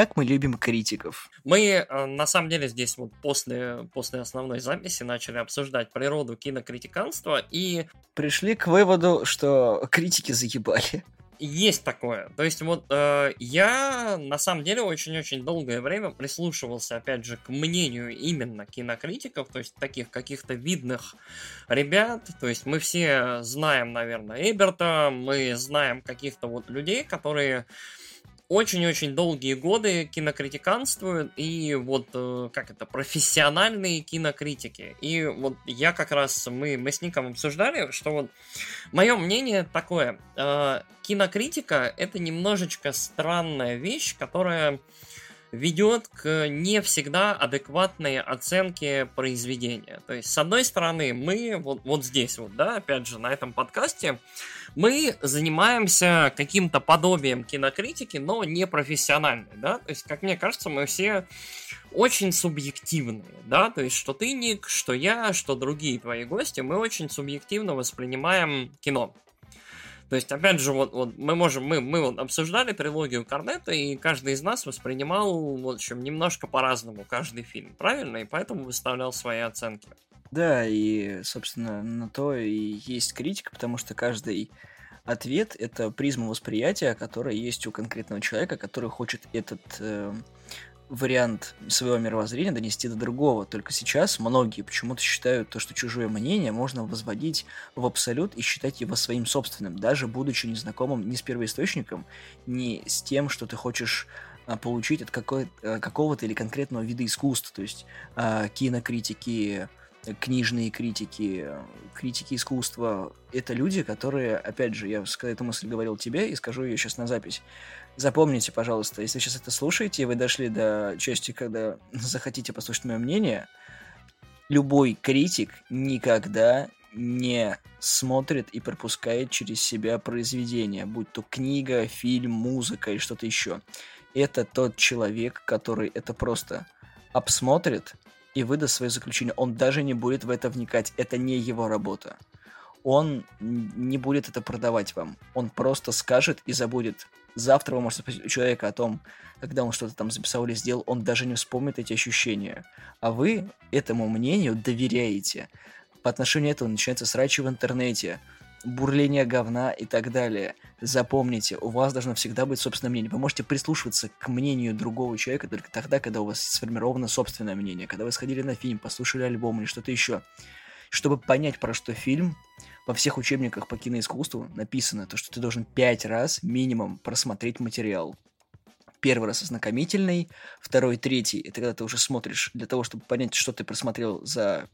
как мы любим критиков. Мы, э, на самом деле, здесь вот после, после основной записи начали обсуждать природу кинокритиканства и... Пришли к выводу, что критики заебали. Есть такое. То есть вот э, я на самом деле очень-очень долгое время прислушивался, опять же, к мнению именно кинокритиков, то есть таких каких-то видных ребят. То есть мы все знаем, наверное, Эберта, мы знаем каких-то вот людей, которые очень-очень долгие годы кинокритиканствуют и вот э, как это профессиональные кинокритики. И вот я как раз мы мы с Ником обсуждали, что вот мое мнение такое: э, кинокритика это немножечко странная вещь, которая ведет к не всегда адекватной оценке произведения. То есть, с одной стороны, мы вот, вот здесь вот, да, опять же, на этом подкасте, мы занимаемся каким-то подобием кинокритики, но не профессиональной, да, то есть, как мне кажется, мы все очень субъективные, да, то есть, что ты, Ник, что я, что другие твои гости, мы очень субъективно воспринимаем кино. То есть, опять же, вот, вот мы можем, мы, мы вот обсуждали трилогию Корнета, и каждый из нас воспринимал, в общем, немножко по-разному каждый фильм, правильно? И поэтому выставлял свои оценки. Да, и, собственно, на то и есть критика, потому что каждый ответ — это призма восприятия, которая есть у конкретного человека, который хочет этот э, вариант своего мировоззрения донести до другого. Только сейчас многие почему-то считают то, что чужое мнение можно возводить в абсолют и считать его своим собственным, даже будучи незнакомым ни с первоисточником, ни с тем, что ты хочешь а, получить от а, какого-то или конкретного вида искусства. То есть а, кинокритики, книжные критики, критики искусства. Это люди, которые, опять же, я эту мысль говорил тебе и скажу ее сейчас на запись. Запомните, пожалуйста, если сейчас это слушаете, и вы дошли до части, когда захотите послушать мое мнение, любой критик никогда не смотрит и пропускает через себя произведение, будь то книга, фильм, музыка или что-то еще. Это тот человек, который это просто обсмотрит и выдаст свое заключение. Он даже не будет в это вникать. Это не его работа. Он не будет это продавать вам. Он просто скажет и забудет Завтра вы можете спросить у человека о том, когда он что-то там записал или сделал, он даже не вспомнит эти ощущения. А вы этому мнению доверяете. По отношению этого начинается срачи в интернете, бурление говна и так далее. Запомните, у вас должно всегда быть собственное мнение. Вы можете прислушиваться к мнению другого человека только тогда, когда у вас сформировано собственное мнение. Когда вы сходили на фильм, послушали альбом или что-то еще. Чтобы понять, про что фильм, во всех учебниках по киноискусству написано, то, что ты должен пять раз минимум просмотреть материал. Первый раз ознакомительный, второй, третий, это когда ты уже смотришь для того, чтобы понять, что ты просмотрел за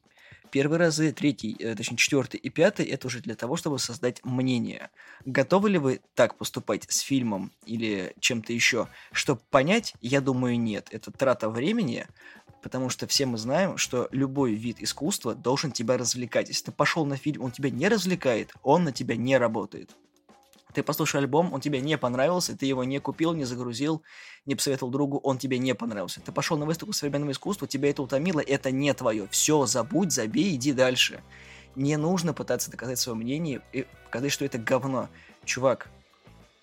первые разы, третий, э, точнее четвертый и пятый, это уже для того, чтобы создать мнение. Готовы ли вы так поступать с фильмом или чем-то еще? Чтобы понять, я думаю, нет. Это трата времени, потому что все мы знаем, что любой вид искусства должен тебя развлекать. Если ты пошел на фильм, он тебя не развлекает, он на тебя не работает. Ты послушал альбом, он тебе не понравился, ты его не купил, не загрузил, не посоветовал другу, он тебе не понравился. Ты пошел на выставку современного искусства, тебя это утомило, это не твое. Все, забудь, забей, иди дальше. Не нужно пытаться доказать свое мнение и показать, что это говно. Чувак,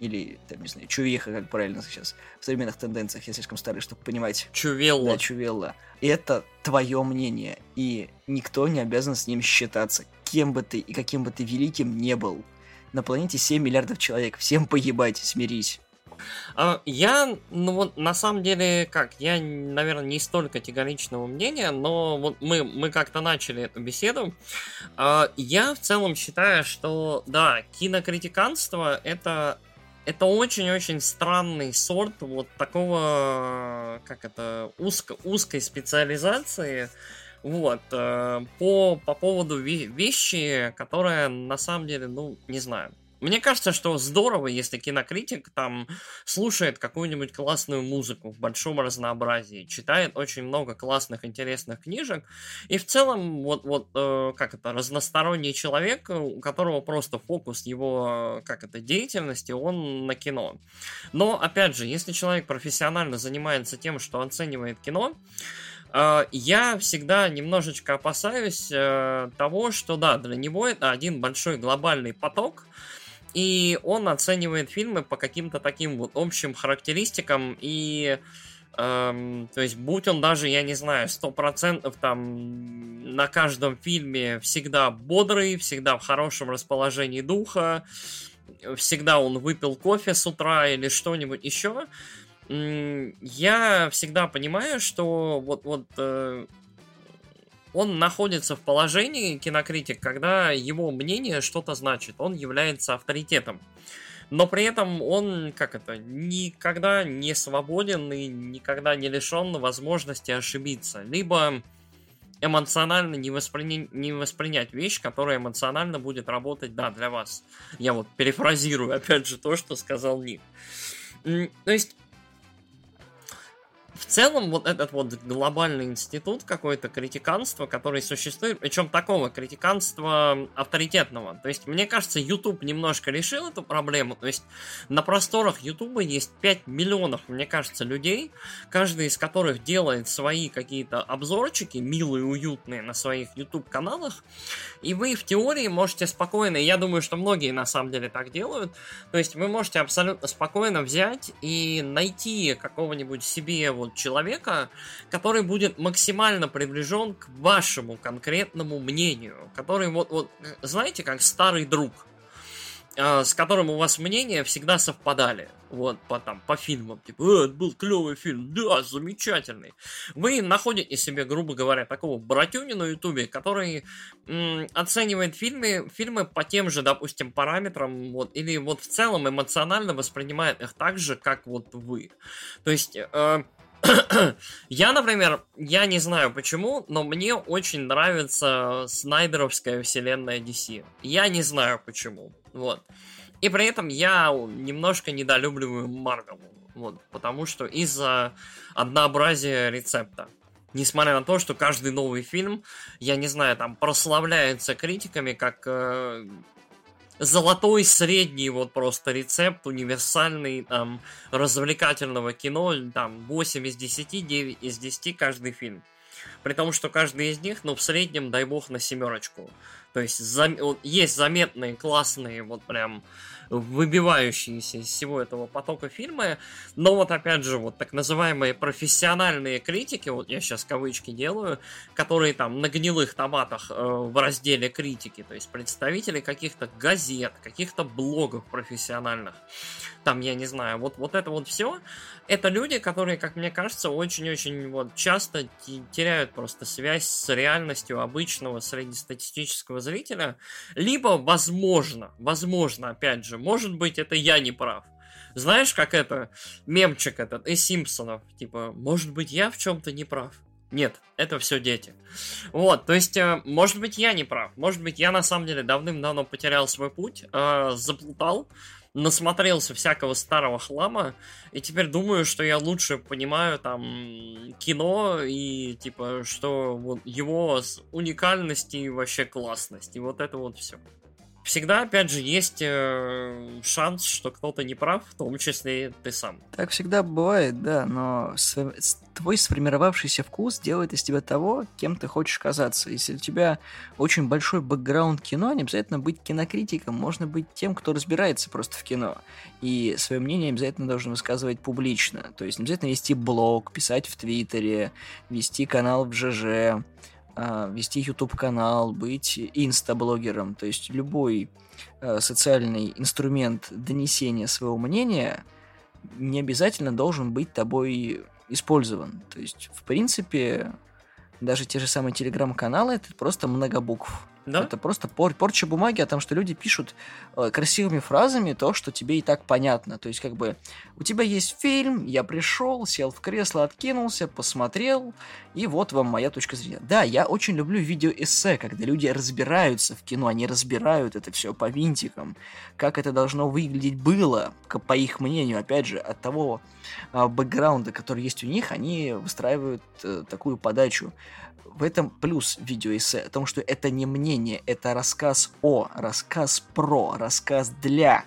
или, там, не знаю, чувиха, как правильно сейчас, в современных тенденциях, я слишком старый, чтобы понимать. Чувелла. Да, чувелла. Это твое мнение, и никто не обязан с ним считаться, кем бы ты и каким бы ты великим не был. На планете 7 миллиардов человек, всем поебать, смирись. А, я, ну вот, на самом деле, как, я, наверное, не столь категоричного мнения, но вот мы, мы как-то начали эту беседу. А, я в целом считаю, что, да, кинокритиканство — это это очень-очень странный сорт вот такого, как это, узко, узкой специализации, вот, э, по, по поводу вещи, которая на самом деле, ну, не знаю, мне кажется, что здорово, если кинокритик там слушает какую-нибудь классную музыку в большом разнообразии, читает очень много классных, интересных книжек, и в целом вот, вот э, как это, разносторонний человек, у которого просто фокус его, как это, деятельности, он на кино. Но, опять же, если человек профессионально занимается тем, что оценивает кино, э, я всегда немножечко опасаюсь э, того, что да, для него это один большой глобальный поток, и он оценивает фильмы по каким-то таким вот общим характеристикам и Эм, то есть, будь он даже, я не знаю, сто процентов там на каждом фильме всегда бодрый, всегда в хорошем расположении духа, всегда он выпил кофе с утра или что-нибудь еще, я всегда понимаю, что вот, вот э, он находится в положении, кинокритик, когда его мнение что-то значит, он является авторитетом. Но при этом он, как это, никогда не свободен и никогда не лишен возможности ошибиться. Либо эмоционально не, воспри... не воспринять вещь, которая эмоционально будет работать, да, для вас. Я вот перефразирую, опять же, то, что сказал Ник. То есть, в целом вот этот вот глобальный институт какой-то критиканства, который существует, причем такого критиканства авторитетного. То есть, мне кажется, YouTube немножко решил эту проблему. То есть, на просторах YouTube есть 5 миллионов, мне кажется, людей, каждый из которых делает свои какие-то обзорчики, милые, уютные, на своих YouTube-каналах. И вы в теории можете спокойно, я думаю, что многие на самом деле так делают, то есть вы можете абсолютно спокойно взять и найти какого-нибудь себе вот человека, который будет максимально приближен к вашему конкретному мнению, который вот, вот знаете, как старый друг, э, с которым у вас мнения всегда совпадали. Вот, по, там, по фильмам, типа, э, это был клевый фильм, да, замечательный. Вы находите себе, грубо говоря, такого братюни на ютубе, который м, оценивает фильмы, фильмы по тем же, допустим, параметрам, вот, или вот в целом эмоционально воспринимает их так же, как вот вы. То есть, э, я, например, я не знаю почему, но мне очень нравится Снайдеровская вселенная DC. Я не знаю почему. Вот. И при этом я немножко недолюбливаю Марвел. Вот, потому что из-за однообразия рецепта. Несмотря на то, что каждый новый фильм, я не знаю, там прославляется критиками как э, золотой средний вот просто рецепт универсальный там развлекательного кино, там 8 из 10, 9 из 10 каждый фильм. При том, что каждый из них, ну, в среднем, дай бог, на семерочку. То есть, зам... есть заметные, классные, вот прям выбивающиеся из всего этого потока фильма, но вот опять же, вот так называемые профессиональные критики, вот я сейчас кавычки делаю, которые там на гнилых томатах э, в разделе критики, то есть представители каких-то газет, каких-то блогов профессиональных, там, я не знаю, вот, вот это вот все, это люди, которые, как мне кажется, очень-очень вот часто теряют просто связь с реальностью обычного среднестатистического зрителя, либо, возможно, возможно, опять же, может быть, это я не прав. Знаешь, как это, мемчик этот из Симпсонов, типа, может быть, я в чем-то не прав. Нет, это все дети. Вот, то есть, э, может быть, я не прав. Может быть, я на самом деле давным-давно потерял свой путь, э, заплутал, насмотрелся всякого старого хлама, и теперь думаю, что я лучше понимаю там кино и типа, что вот его уникальность и вообще классность, и вот это вот все всегда, опять же, есть э, шанс, что кто-то не прав, в том числе ты сам. Так всегда бывает, да, но твой сформировавшийся вкус делает из тебя того, кем ты хочешь казаться. Если у тебя очень большой бэкграунд кино, не обязательно быть кинокритиком, можно быть тем, кто разбирается просто в кино. И свое мнение обязательно должен высказывать публично. То есть не обязательно вести блог, писать в Твиттере, вести канал в ЖЖ, а, вести YouTube-канал, быть инстаблогером, то есть любой э, социальный инструмент донесения своего мнения не обязательно должен быть тобой использован. То есть, в принципе, даже те же самые телеграм-каналы это просто много букв. Да? Это просто пор порча бумаги о том, что люди пишут э, красивыми фразами то, что тебе и так понятно. То есть, как бы, у тебя есть фильм, я пришел, сел в кресло, откинулся, посмотрел, и вот вам моя точка зрения. Да, я очень люблю видеоэссе, когда люди разбираются в кино, они разбирают это все по винтикам, как это должно выглядеть было, по их мнению, опять же, от того э, бэкграунда, который есть у них, они выстраивают э, такую подачу в этом плюс видеоэссе, о том, что это не мнение, это рассказ о, рассказ про, рассказ для,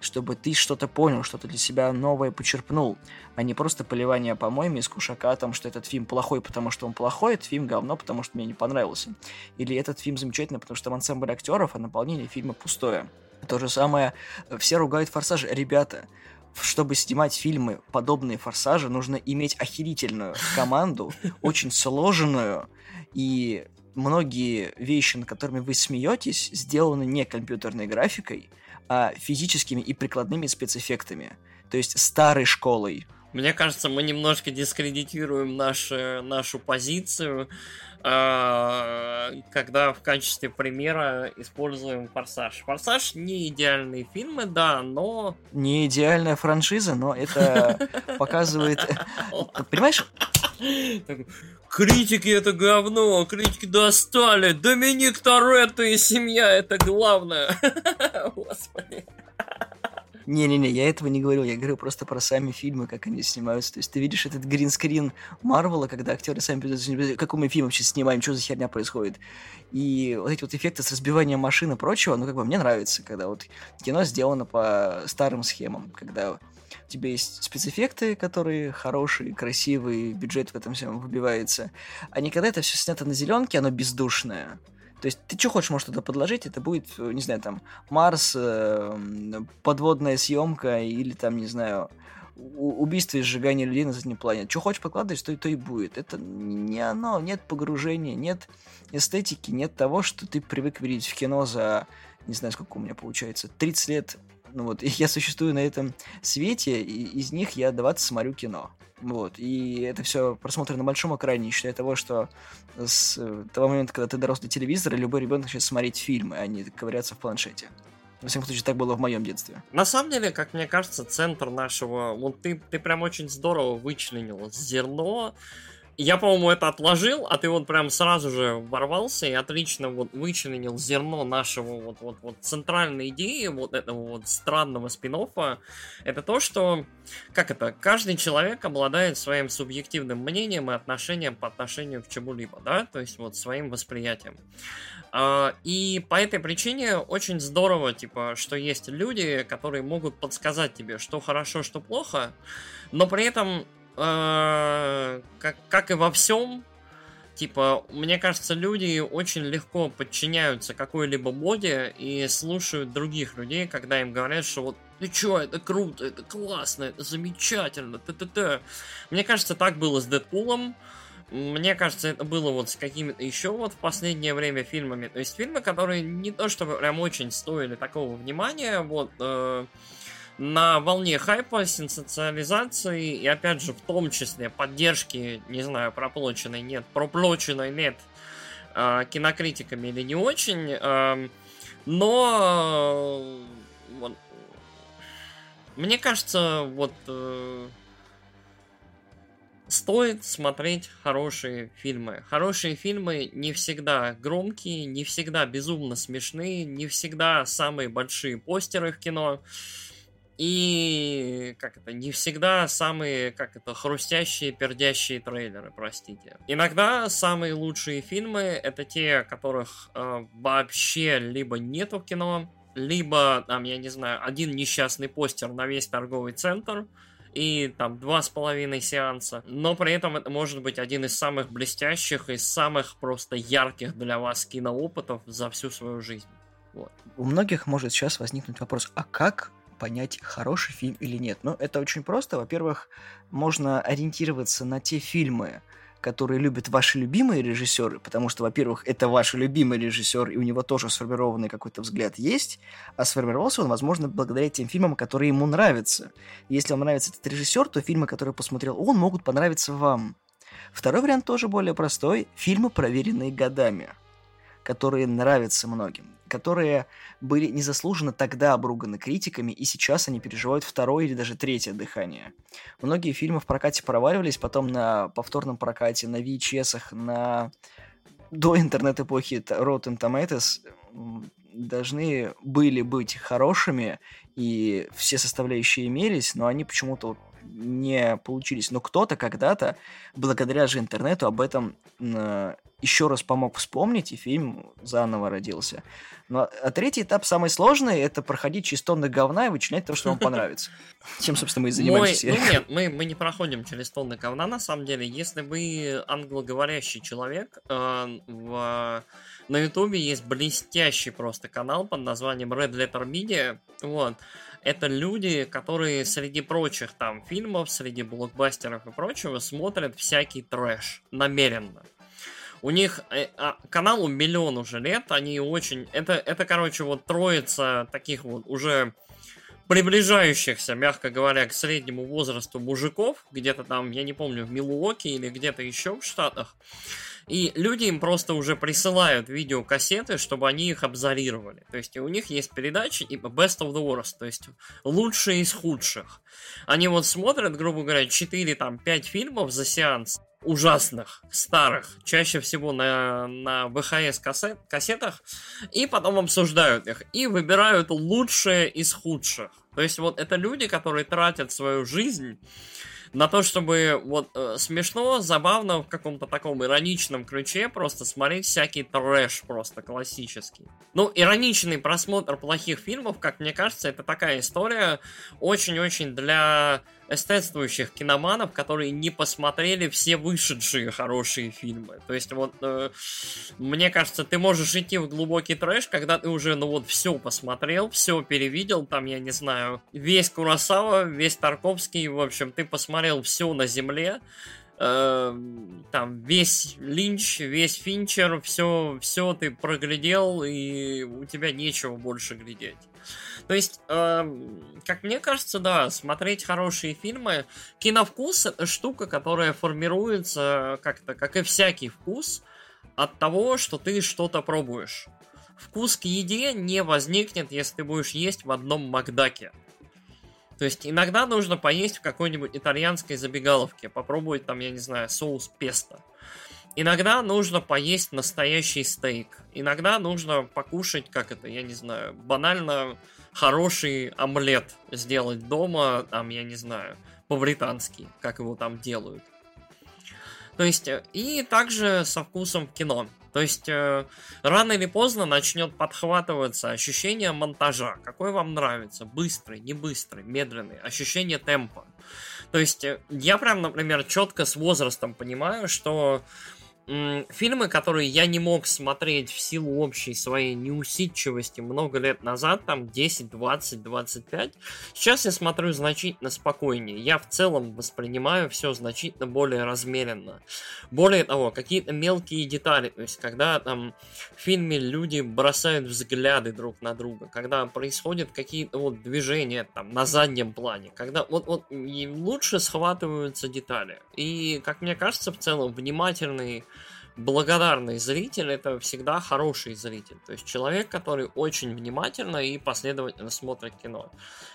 чтобы ты что-то понял, что-то для себя новое почерпнул, а не просто поливание помоями из кушака о том, что этот фильм плохой, потому что он плохой, этот фильм говно, потому что мне не понравился. Или этот фильм замечательный, потому что там ансамбль актеров, а наполнение фильма пустое. То же самое, все ругают «Форсаж». Ребята, чтобы снимать фильмы, подобные «Форсажи», нужно иметь охерительную команду, очень сложенную, и многие вещи, над которыми вы смеетесь, сделаны не компьютерной графикой, а физическими и прикладными спецэффектами. То есть старой школой. Мне кажется, мы немножко дискредитируем наш, нашу позицию, а, когда в качестве примера используем Форсаж. Форсаж не идеальные фильмы, да, но... Не идеальная франшиза, но это показывает... Понимаешь? Критики это говно, критики достали. Доминик Торетто и семья это главное. Господи. Не-не-не, я этого не говорил, я говорю просто про сами фильмы, как они снимаются. То есть ты видишь этот гринскрин Марвела, когда актеры сами придут, какой мы фильм вообще снимаем, что за херня происходит. И вот эти вот эффекты с разбиванием машин и прочего, ну как бы мне нравится, когда вот кино сделано по старым схемам, когда у тебя есть спецэффекты, которые хорошие, красивые, бюджет в этом всем выбивается. А не когда это все снято на зеленке, оно бездушное. То есть ты что хочешь, можешь туда подложить, это будет, э, не знаю, там, Марс, э, подводная съемка или там, не знаю, убийство и сжигание людей на заднем плане. Что хочешь подкладывать, то, то и будет. Это не оно, нет погружения, нет эстетики, нет того, что ты привык видеть в кино за, не знаю, сколько у меня получается, 30 лет. Ну вот, я существую на этом свете, и из них я 20 смотрю кино. Вот. И это все просмотр на большом экране, не считая того, что с того момента, когда ты дорос до телевизора, любой ребенок начнет смотреть фильмы, а не ковыряться в планшете. Во всяком случае, так было в моем детстве. На самом деле, как мне кажется, центр нашего... Вот ты, ты прям очень здорово вычленил зерно я, по-моему, это отложил, а ты вот прям сразу же ворвался и отлично вот вычленил зерно нашего вот, вот, вот центральной идеи вот этого вот странного спин Это то, что, как это, каждый человек обладает своим субъективным мнением и отношением по отношению к чему-либо, да, то есть вот своим восприятием. А, и по этой причине очень здорово, типа, что есть люди, которые могут подсказать тебе, что хорошо, что плохо, но при этом э, как, как и во всем, типа, мне кажется, люди очень легко подчиняются какой-либо моде и слушают других людей, когда им говорят, что вот ты чё, это круто, это классно, это замечательно, т-т-т. Мне кажется, так было с Дэдпулом, мне кажется, это было вот с какими-то еще вот в последнее время фильмами. То есть фильмы, которые не то чтобы прям очень стоили такого внимания, вот... Э, на волне хайпа, сенсациализации и, опять же, в том числе поддержки, не знаю, проплоченной нет, проплоченной нет э, кинокритиками или не очень, э, но э, мне кажется, вот э, стоит смотреть хорошие фильмы. Хорошие фильмы не всегда громкие, не всегда безумно смешные, не всегда самые большие постеры в кино. И, как это, не всегда самые, как это, хрустящие, пердящие трейлеры, простите. Иногда самые лучшие фильмы это те, которых э, вообще либо нету в кино, либо, там, я не знаю, один несчастный постер на весь торговый центр, и там два с половиной сеанса. Но при этом это может быть один из самых блестящих и самых просто ярких для вас киноопытов за всю свою жизнь. Вот. У многих может сейчас возникнуть вопрос, а как понять, хороший фильм или нет. Но это очень просто. Во-первых, можно ориентироваться на те фильмы, которые любят ваши любимые режиссеры, потому что, во-первых, это ваш любимый режиссер, и у него тоже сформированный какой-то взгляд есть, а сформировался он, возможно, благодаря тем фильмам, которые ему нравятся. Если вам нравится этот режиссер, то фильмы, которые посмотрел он, могут понравиться вам. Второй вариант тоже более простой. Фильмы, проверенные годами, которые нравятся многим которые были незаслуженно тогда обруганы критиками, и сейчас они переживают второе или даже третье дыхание. Многие фильмы в прокате проваливались, потом на повторном прокате, на VHS, на до интернет-эпохи Rotten Tomatoes должны были быть хорошими, и все составляющие имелись, но они почему-то не получились. Но кто-то когда-то, благодаря же интернету, об этом э, еще раз помог вспомнить, и фильм заново родился. Ну, а третий этап самый сложный – это проходить через тонны говна и вычленять то, что вам понравится. Чем, собственно, мы и занимаемся. Ну нет, мы, мы не проходим через тонны говна, на самом деле. Если вы англоговорящий человек, э, в, на ютубе есть блестящий просто канал под названием Red Letter Media. Вот. Это люди, которые среди прочих там фильмов, среди блокбастеров и прочего смотрят всякий трэш намеренно. У них э, а, каналу миллион уже лет, они очень... Это, это, короче, вот троица таких вот уже приближающихся, мягко говоря, к среднему возрасту мужиков, где-то там, я не помню, в Милуоке или где-то еще в Штатах. И люди им просто уже присылают видеокассеты, чтобы они их обзорировали. То есть у них есть передачи типа Best of the Worst, то есть лучшие из худших. Они вот смотрят, грубо говоря, 4 там 5 фильмов за сеанс, ужасных, старых, чаще всего на, на VHS кассет, кассетах, и потом обсуждают их, и выбирают лучшее из худших. То есть вот это люди, которые тратят свою жизнь на то, чтобы вот э, смешно, забавно в каком-то таком ироничном ключе просто смотреть всякий трэш просто классический. Ну, ироничный просмотр плохих фильмов, как мне кажется, это такая история очень-очень для эстетствующих киноманов, которые не посмотрели все вышедшие хорошие фильмы. То есть вот, э, мне кажется, ты можешь идти в глубокий трэш, когда ты уже, ну вот, все посмотрел, все перевидел, там, я не знаю, весь Курасава, весь Тарковский, в общем, ты посмотрел все на земле, э, там весь Линч, весь Финчер, все, все ты проглядел, и у тебя нечего больше глядеть. То есть, э, как мне кажется, да, смотреть хорошие фильмы, киновкус штука, которая формируется как-то, как и всякий вкус, от того, что ты что-то пробуешь. Вкус к еде не возникнет, если ты будешь есть в одном Макдаке. То есть иногда нужно поесть в какой-нибудь итальянской забегаловке, попробовать там, я не знаю, соус песто. Иногда нужно поесть настоящий стейк. Иногда нужно покушать, как это, я не знаю, банально хороший омлет сделать дома, там, я не знаю, по-британски, как его там делают. То есть, э, и также со вкусом в кино. То есть, э, рано или поздно начнет подхватываться ощущение монтажа. Какой вам нравится? Быстрый, не быстрый, медленный. Ощущение темпа. То есть, э, я прям, например, четко с возрастом понимаю, что фильмы, которые я не мог смотреть в силу общей своей неусидчивости много лет назад, там 10, 20, 25, сейчас я смотрю значительно спокойнее. Я в целом воспринимаю все значительно более размеренно. Более того, какие-то мелкие детали, то есть когда там в фильме люди бросают взгляды друг на друга, когда происходят какие-то вот движения там на заднем плане, когда вот, вот лучше схватываются детали. И, как мне кажется, в целом внимательный благодарный зритель это всегда хороший зритель. То есть человек, который очень внимательно и последовательно смотрит кино.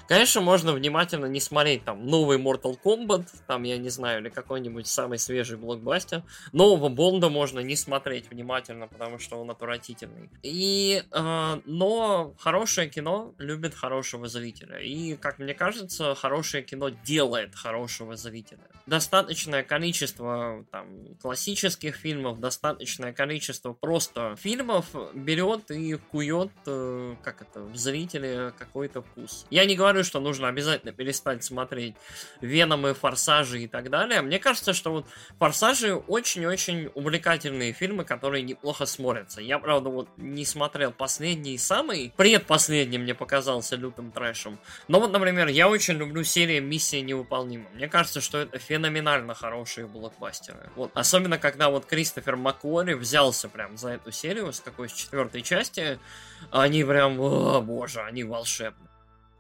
Конечно, можно внимательно не смотреть там новый Mortal Kombat, там, я не знаю, или какой-нибудь самый свежий блокбастер. Нового Бонда можно не смотреть внимательно, потому что он отвратительный. И, э, но хорошее кино любит хорошего зрителя. И, как мне кажется, хорошее кино делает хорошего зрителя. Достаточное количество там классических фильмов, достаточное количество просто фильмов берет и кует, э, как это, в зрителе какой-то вкус. Я не говорю, что нужно обязательно перестать смотреть Веномы, Форсажи и так далее. Мне кажется, что вот Форсажи очень-очень увлекательные фильмы, которые неплохо смотрятся. Я, правда, вот не смотрел последний, самый предпоследний мне показался лютым трэшем. Но вот, например, я очень люблю серию «Миссия невыполнима». Мне кажется, что это феноменально хорошие блокбастеры. Вот, особенно, когда вот Кристофер Кристофер Маккори взялся прям за эту серию, с какой с четвертой части, они прям, о боже, они волшебны.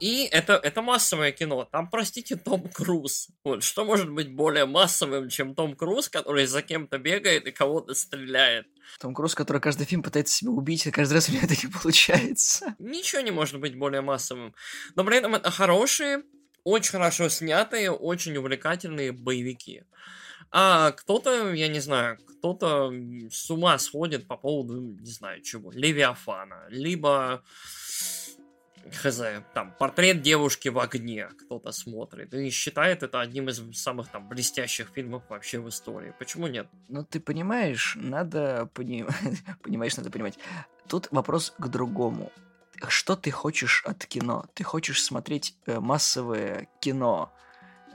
И это, это массовое кино. Там, простите, Том Круз. Вот, что может быть более массовым, чем Том Круз, который за кем-то бегает и кого-то стреляет? Том Круз, который каждый фильм пытается себя убить, и каждый раз у меня это не получается. Ничего не может быть более массовым. Но при этом это хорошие, очень хорошо снятые, очень увлекательные боевики. А кто-то, я не знаю, кто-то с ума сходит по поводу, не знаю чего, Левиафана, либо хз, там, портрет девушки в огне кто-то смотрит и считает это одним из самых там блестящих фильмов вообще в истории. Почему нет? Ну, ты понимаешь, надо пони... понимаешь, надо понимать. Тут вопрос к другому. Что ты хочешь от кино? Ты хочешь смотреть э, массовое кино,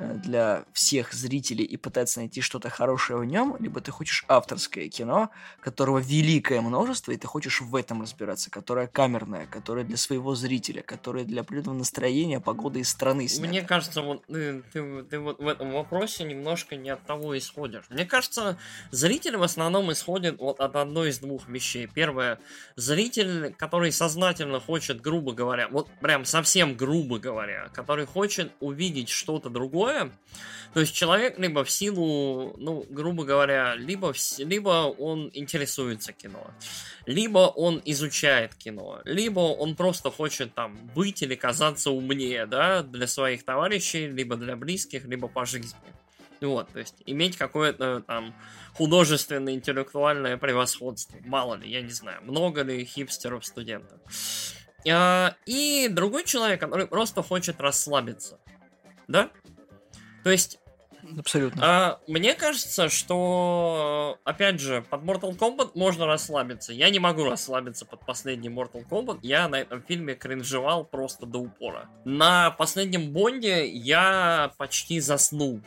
для всех зрителей и пытаться найти что-то хорошее в нем, либо ты хочешь авторское кино, которого великое множество, и ты хочешь в этом разбираться, которое камерное, которое для своего зрителя, которое для определенного настроения, погоды и страны снято. Мне кажется, вот ты, ты, ты вот в этом вопросе немножко не от того исходишь. Мне кажется, зритель в основном исходит вот от одной из двух вещей. Первое, зритель, который сознательно хочет, грубо говоря, вот прям совсем грубо говоря, который хочет увидеть что-то другое, такое. То есть человек либо в силу, ну, грубо говоря, либо, в, либо он интересуется кино, либо он изучает кино, либо он просто хочет там быть или казаться умнее, да, для своих товарищей, либо для близких, либо по жизни. Вот, то есть иметь какое-то там художественное, интеллектуальное превосходство. Мало ли, я не знаю, много ли хипстеров-студентов. А, и другой человек, который просто хочет расслабиться. Да? То есть Абсолютно. А, мне кажется, что, опять же, под Mortal Kombat можно расслабиться. Я не могу расслабиться под последний Mortal Kombat. Я на этом фильме кринжевал просто до упора. На последнем Бонде я почти заснул.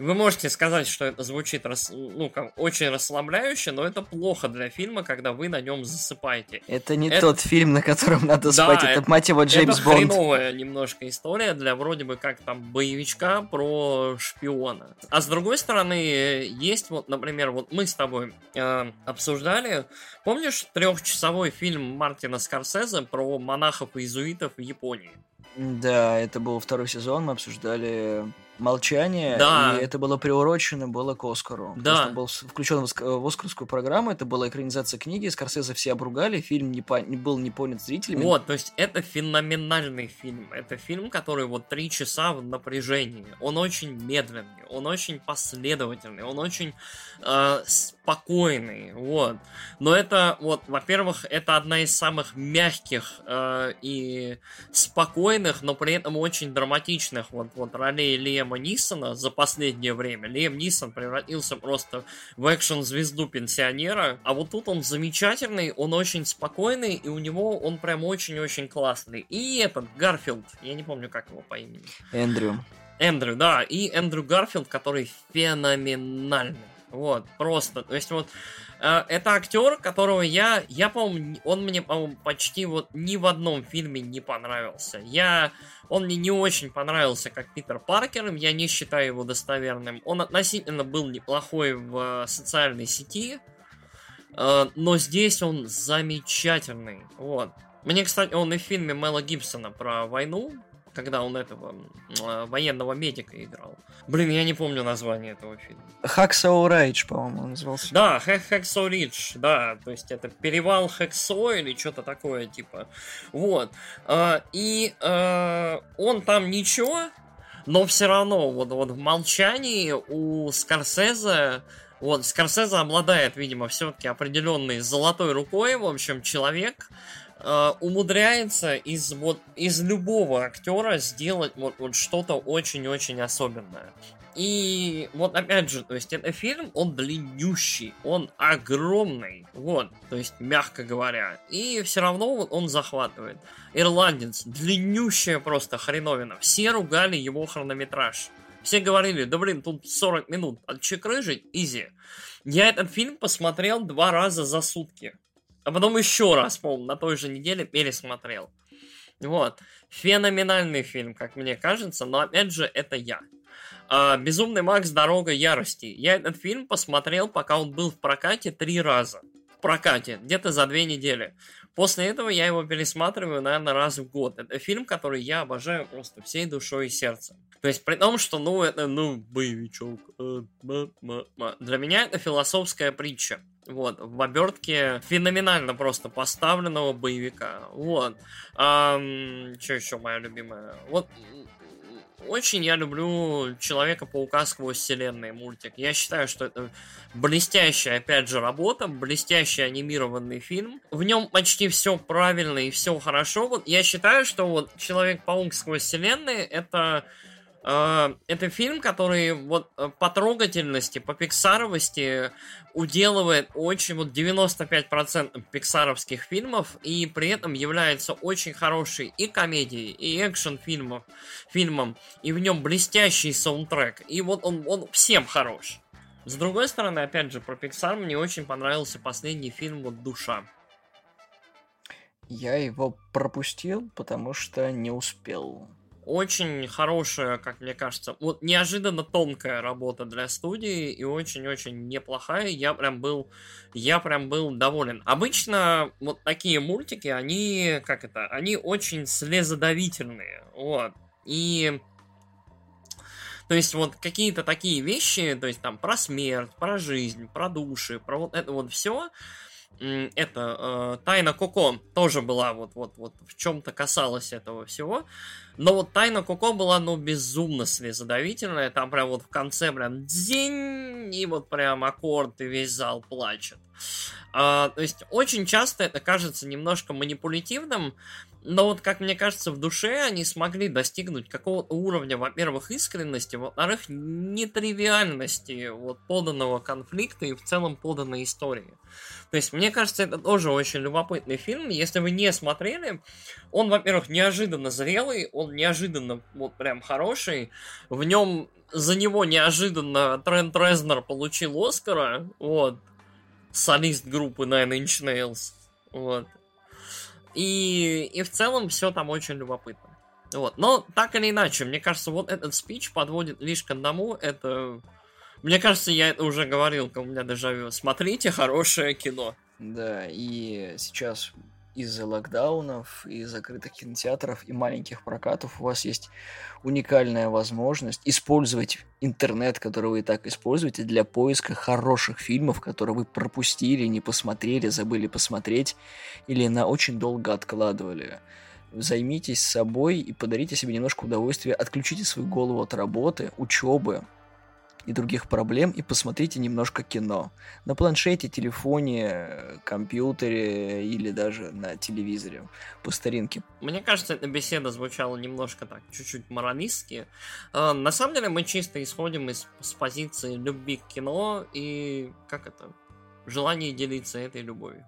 Вы можете сказать, что это звучит рас... ну, как, очень расслабляюще, но это плохо для фильма, когда вы на нем засыпаете. Это не это... тот фильм, на котором надо да, спать, это, это мать его Джеймс это Бонд. Это хреновая немножко история для вроде бы как там боевичка про шпиона. А с другой стороны, есть вот, например, вот мы с тобой э, обсуждали, помнишь трехчасовой фильм Мартина Скорсезе про монахов и иезуитов в Японии? Да, это был второй сезон, мы обсуждали молчание, да. и это было приурочено было к Оскару. Да. Он был включен в Оскарскую программу, это была экранизация книги, Скорсезе все обругали, фильм не, по, не был не понят зрителями. Вот, то есть это феноменальный фильм. Это фильм, который вот три часа в напряжении. Он очень медленный, он очень последовательный, он очень э, спокойный, вот. Но это, вот, во-первых, это одна из самых мягких э, и спокойных, но при этом очень драматичных вот, вот ролей Лема Нисона за последнее время. Лем Нисон превратился просто в экшн-звезду пенсионера, а вот тут он замечательный, он очень спокойный, и у него он прям очень-очень классный. И этот, Гарфилд, я не помню, как его по имени. Эндрю. Эндрю, да, и Эндрю Гарфилд, который феноменальный. Вот, просто. То есть вот э, это актер, которого я, я, по-моему, он мне, по-моему, почти вот ни в одном фильме не понравился. Я, он мне не очень понравился как Питер Паркер, я не считаю его достоверным. Он относительно был неплохой в социальной сети, э, но здесь он замечательный. Вот. Мне, кстати, он и в фильме Мела Гибсона про войну когда он этого э, военного медика играл. Блин, я не помню название этого фильма. Hacksaw Ridge, по-моему, он назывался. Да, Hacksaw Ridge, да, то есть это перевал Hacksaw или что-то такое, типа. Вот. А, и а, он там ничего, но все равно вот, вот в молчании у Скорсезе вот, Скорсезе обладает, видимо, все-таки определенной золотой рукой, в общем, человек, э, умудряется из вот из любого актера сделать вот, вот что-то очень-очень особенное. И вот опять же, то есть это фильм, он длиннющий, он огромный, вот, то есть мягко говоря, и все равно вот он захватывает. Ирландец, длиннющая просто хреновина, все ругали его хронометраж. Все говорили, да блин, тут 40 минут отчекрыжить, изи. Я этот фильм посмотрел два раза за сутки. А потом еще раз, по на той же неделе пересмотрел. Вот. Феноменальный фильм, как мне кажется, но опять же, это я. А, Безумный Макс Дорога ярости. Я этот фильм посмотрел, пока он был в прокате три раза. Прокате, где-то за две недели. После этого я его пересматриваю, наверное, раз в год. Это фильм, который я обожаю просто всей душой и сердцем. То есть, при том, что, ну, это, ну, боевичок. Э, Для меня это философская притча. Вот, в обертке феноменально просто поставленного боевика. Вот. Ам, что еще моя любимая? Вот очень я люблю Человека-паука сквозь вселенные мультик. Я считаю, что это блестящая, опять же, работа, блестящий анимированный фильм. В нем почти все правильно и все хорошо. Вот я считаю, что вот Человек-паук сквозь вселенные это это фильм, который вот э, по трогательности, по пиксаровости уделывает очень вот 95% пиксаровских фильмов и при этом является очень хорошей и комедией, и экшен фильмом, фильмом, и в нем блестящий саундтрек, и вот он, он всем хорош. С другой стороны, опять же, про Pixar мне очень понравился последний фильм вот «Душа». Я его пропустил, потому что не успел очень хорошая, как мне кажется, вот неожиданно тонкая работа для студии и очень-очень неплохая. Я прям был, я прям был доволен. Обычно вот такие мультики, они, как это, они очень слезодавительные, вот. И то есть вот какие-то такие вещи, то есть там про смерть, про жизнь, про души, про вот это вот все, это э, Тайна Коко тоже была вот вот вот в чем-то касалась этого всего. Но вот Тайна Коко была, ну, безумно слезодавительная. Там прям вот в конце прям дзинь, и вот прям аккорд, и весь зал плачет. А, то есть очень часто это кажется немножко манипулятивным, но вот, как мне кажется, в душе они смогли достигнуть какого-то уровня, во-первых, искренности, во-вторых, нетривиальности вот поданного конфликта и в целом поданной истории. То есть, мне кажется, это тоже очень любопытный фильм. Если вы не смотрели, он, во-первых, неожиданно зрелый, он неожиданно вот прям хороший. В нем за него неожиданно Трент Резнер получил Оскара, вот, солист группы Nine Inch Nails, вот. И, и в целом все там очень любопытно. Вот. Но так или иначе, мне кажется, вот этот спич подводит лишь к одному. Это... Мне кажется, я это уже говорил, у меня дежавю. Смотрите хорошее кино. Да, и сейчас из-за локдаунов, и закрытых кинотеатров, и маленьких прокатов. У вас есть уникальная возможность использовать интернет, который вы и так используете, для поиска хороших фильмов, которые вы пропустили, не посмотрели, забыли посмотреть, или на очень долго откладывали. Займитесь собой и подарите себе немножко удовольствия, отключите свою голову от работы, учебы, и других проблем и посмотрите немножко кино. На планшете, телефоне, компьютере или даже на телевизоре по старинке. Мне кажется, эта беседа звучала немножко так, чуть-чуть моралистски. А, на самом деле мы чисто исходим из с позиции любви к кино и как это желание делиться этой любовью.